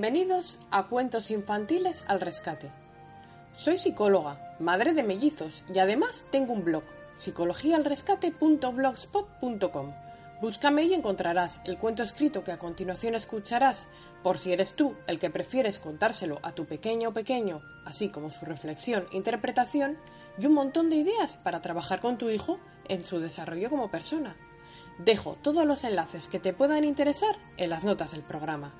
Bienvenidos a Cuentos Infantiles al Rescate. Soy psicóloga, madre de mellizos y además tengo un blog, psicologialrescate.blogspot.com. Búscame y encontrarás el cuento escrito que a continuación escucharás, por si eres tú el que prefieres contárselo a tu pequeño o pequeño, así como su reflexión interpretación, y un montón de ideas para trabajar con tu hijo en su desarrollo como persona. Dejo todos los enlaces que te puedan interesar en las notas del programa.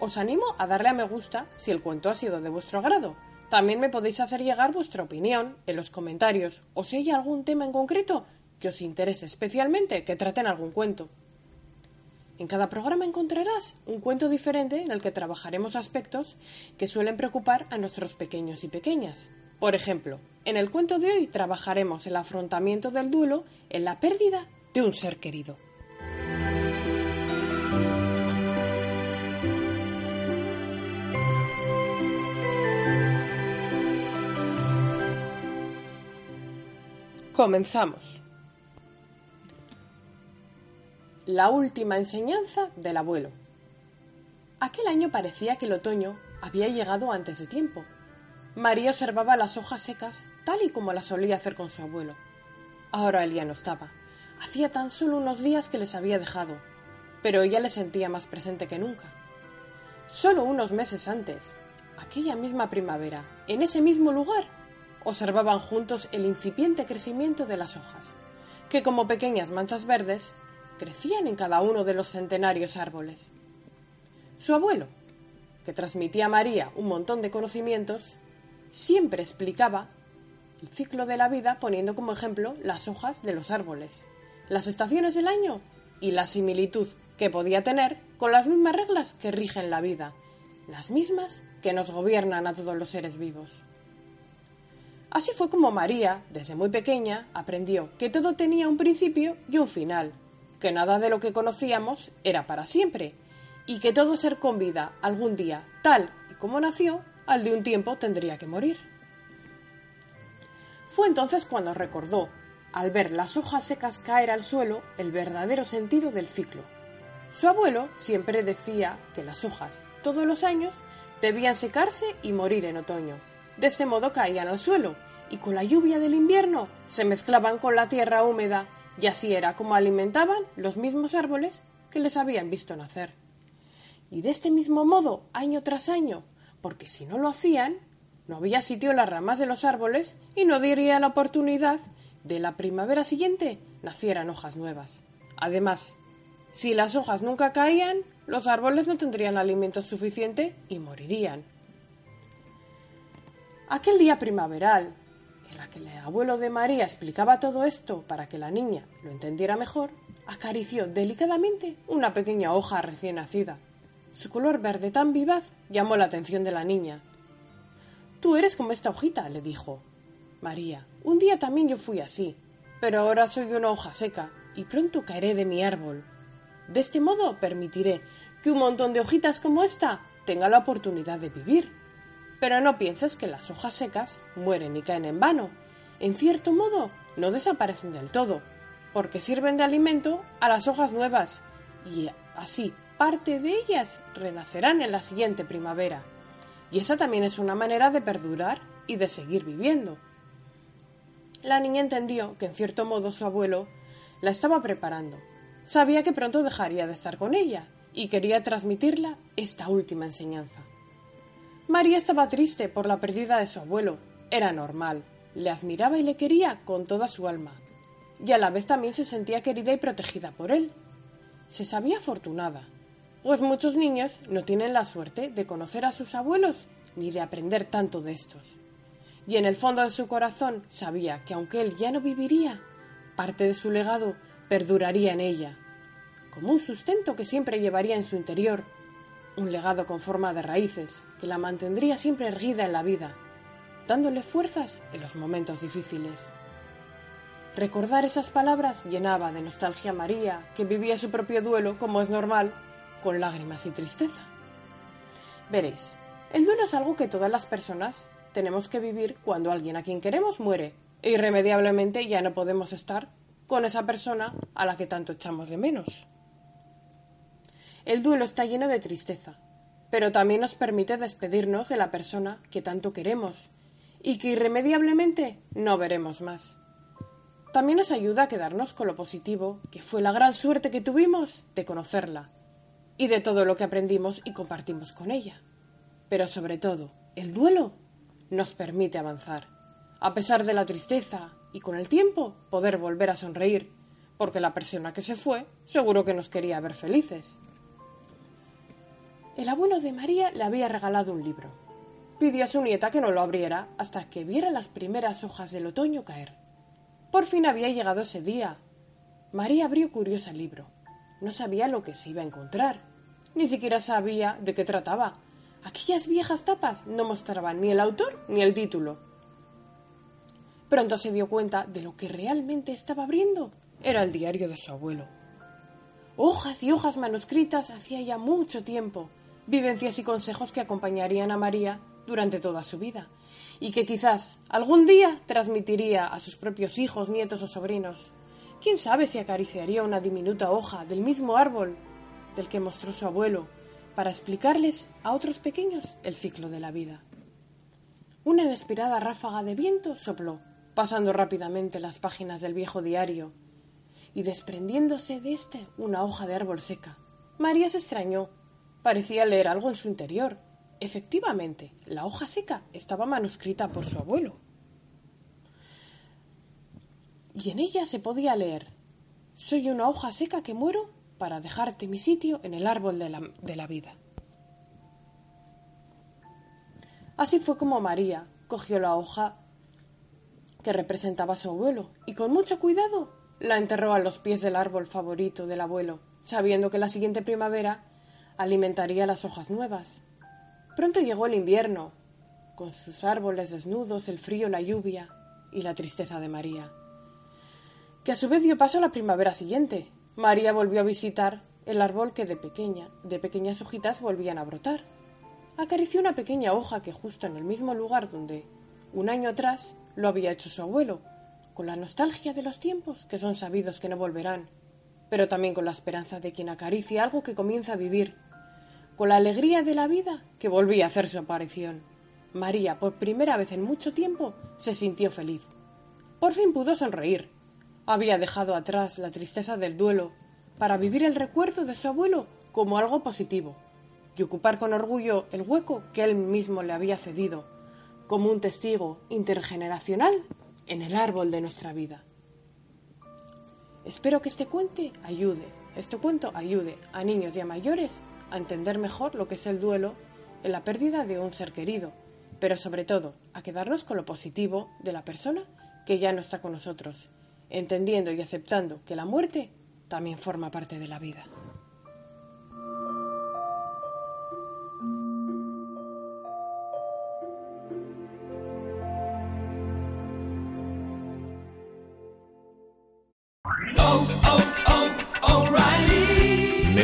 Os animo a darle a me gusta si el cuento ha sido de vuestro agrado. También me podéis hacer llegar vuestra opinión en los comentarios o si hay algún tema en concreto que os interese especialmente que traten algún cuento. En cada programa encontrarás un cuento diferente en el que trabajaremos aspectos que suelen preocupar a nuestros pequeños y pequeñas. Por ejemplo, en el cuento de hoy trabajaremos el afrontamiento del duelo en la pérdida de un ser querido. Comenzamos. La última enseñanza del abuelo. Aquel año parecía que el otoño había llegado antes de tiempo. María observaba las hojas secas tal y como las solía hacer con su abuelo. Ahora él ya no estaba. Hacía tan solo unos días que les había dejado, pero ella le sentía más presente que nunca. Solo unos meses antes, aquella misma primavera, en ese mismo lugar, observaban juntos el incipiente crecimiento de las hojas, que como pequeñas manchas verdes crecían en cada uno de los centenarios árboles. Su abuelo, que transmitía a María un montón de conocimientos, siempre explicaba el ciclo de la vida poniendo como ejemplo las hojas de los árboles, las estaciones del año y la similitud que podía tener con las mismas reglas que rigen la vida, las mismas que nos gobiernan a todos los seres vivos. Así fue como María, desde muy pequeña, aprendió que todo tenía un principio y un final, que nada de lo que conocíamos era para siempre, y que todo ser con vida algún día, tal y como nació, al de un tiempo tendría que morir. Fue entonces cuando recordó, al ver las hojas secas caer al suelo, el verdadero sentido del ciclo. Su abuelo siempre decía que las hojas, todos los años, debían secarse y morir en otoño, de este modo caían al suelo, y con la lluvia del invierno se mezclaban con la tierra húmeda, y así era como alimentaban los mismos árboles que les habían visto nacer. Y de este mismo modo, año tras año, porque si no lo hacían, no había sitio en las ramas de los árboles y no diría la oportunidad de la primavera siguiente nacieran hojas nuevas. Además, si las hojas nunca caían, los árboles no tendrían alimento suficiente y morirían. Aquel día primaveral, en la que el abuelo de María explicaba todo esto para que la niña lo entendiera mejor, acarició delicadamente una pequeña hoja recién nacida. Su color verde tan vivaz llamó la atención de la niña. Tú eres como esta hojita, le dijo. María, un día también yo fui así, pero ahora soy una hoja seca y pronto caeré de mi árbol. De este modo permitiré que un montón de hojitas como esta tenga la oportunidad de vivir. Pero no pienses que las hojas secas mueren y caen en vano. En cierto modo, no desaparecen del todo, porque sirven de alimento a las hojas nuevas, y así parte de ellas renacerán en la siguiente primavera. Y esa también es una manera de perdurar y de seguir viviendo. La niña entendió que en cierto modo su abuelo la estaba preparando. Sabía que pronto dejaría de estar con ella y quería transmitirla esta última enseñanza. María estaba triste por la pérdida de su abuelo. Era normal. Le admiraba y le quería con toda su alma. Y a la vez también se sentía querida y protegida por él. Se sabía afortunada. pues muchos niños no tienen la suerte de conocer a sus abuelos ni de aprender tanto de estos. Y en el fondo de su corazón sabía que aunque él ya no viviría, parte de su legado perduraría en ella, como un sustento que siempre llevaría en su interior, un legado con forma de raíces que la mantendría siempre erguida en la vida, dándole fuerzas en los momentos difíciles. Recordar esas palabras llenaba de nostalgia a María, que vivía su propio duelo, como es normal, con lágrimas y tristeza. Veréis, el duelo es algo que todas las personas tenemos que vivir cuando alguien a quien queremos muere e irremediablemente ya no podemos estar con esa persona a la que tanto echamos de menos. El duelo está lleno de tristeza, pero también nos permite despedirnos de la persona que tanto queremos y que irremediablemente no veremos más. También nos ayuda a quedarnos con lo positivo, que fue la gran suerte que tuvimos de conocerla y de todo lo que aprendimos y compartimos con ella. Pero sobre todo, el duelo nos permite avanzar, a pesar de la tristeza y con el tiempo poder volver a sonreír, porque la persona que se fue seguro que nos quería ver felices. El abuelo de María le había regalado un libro. Pidió a su nieta que no lo abriera hasta que viera las primeras hojas del otoño caer. Por fin había llegado ese día. María abrió curiosa el libro. No sabía lo que se iba a encontrar. Ni siquiera sabía de qué trataba. Aquellas viejas tapas no mostraban ni el autor ni el título. Pronto se dio cuenta de lo que realmente estaba abriendo. Era el diario de su abuelo. Hojas y hojas manuscritas hacía ya mucho tiempo, vivencias y consejos que acompañarían a María durante toda su vida, y que quizás algún día transmitiría a sus propios hijos, nietos o sobrinos. ¿Quién sabe si acariciaría una diminuta hoja del mismo árbol del que mostró su abuelo para explicarles a otros pequeños el ciclo de la vida? Una inesperada ráfaga de viento sopló, pasando rápidamente las páginas del viejo diario y desprendiéndose de éste una hoja de árbol seca. María se extrañó. Parecía leer algo en su interior, Efectivamente, la hoja seca estaba manuscrita por su abuelo. Y en ella se podía leer Soy una hoja seca que muero para dejarte mi sitio en el árbol de la, de la vida. Así fue como María cogió la hoja que representaba a su abuelo y con mucho cuidado la enterró a los pies del árbol favorito del abuelo, sabiendo que la siguiente primavera alimentaría las hojas nuevas. Pronto llegó el invierno, con sus árboles desnudos, el frío, la lluvia y la tristeza de María, que a su vez dio paso a la primavera siguiente. María volvió a visitar el árbol que de pequeña, de pequeñas hojitas volvían a brotar. Acarició una pequeña hoja que justo en el mismo lugar donde, un año atrás, lo había hecho su abuelo, con la nostalgia de los tiempos que son sabidos que no volverán, pero también con la esperanza de quien acaricia algo que comienza a vivir con la alegría de la vida que volvía a hacer su aparición. María, por primera vez en mucho tiempo, se sintió feliz. Por fin pudo sonreír. Había dejado atrás la tristeza del duelo para vivir el recuerdo de su abuelo como algo positivo y ocupar con orgullo el hueco que él mismo le había cedido, como un testigo intergeneracional en el árbol de nuestra vida. Espero que este cuento ayude, este cuento ayude a niños y a mayores a entender mejor lo que es el duelo en la pérdida de un ser querido, pero sobre todo a quedarnos con lo positivo de la persona que ya no está con nosotros, entendiendo y aceptando que la muerte también forma parte de la vida.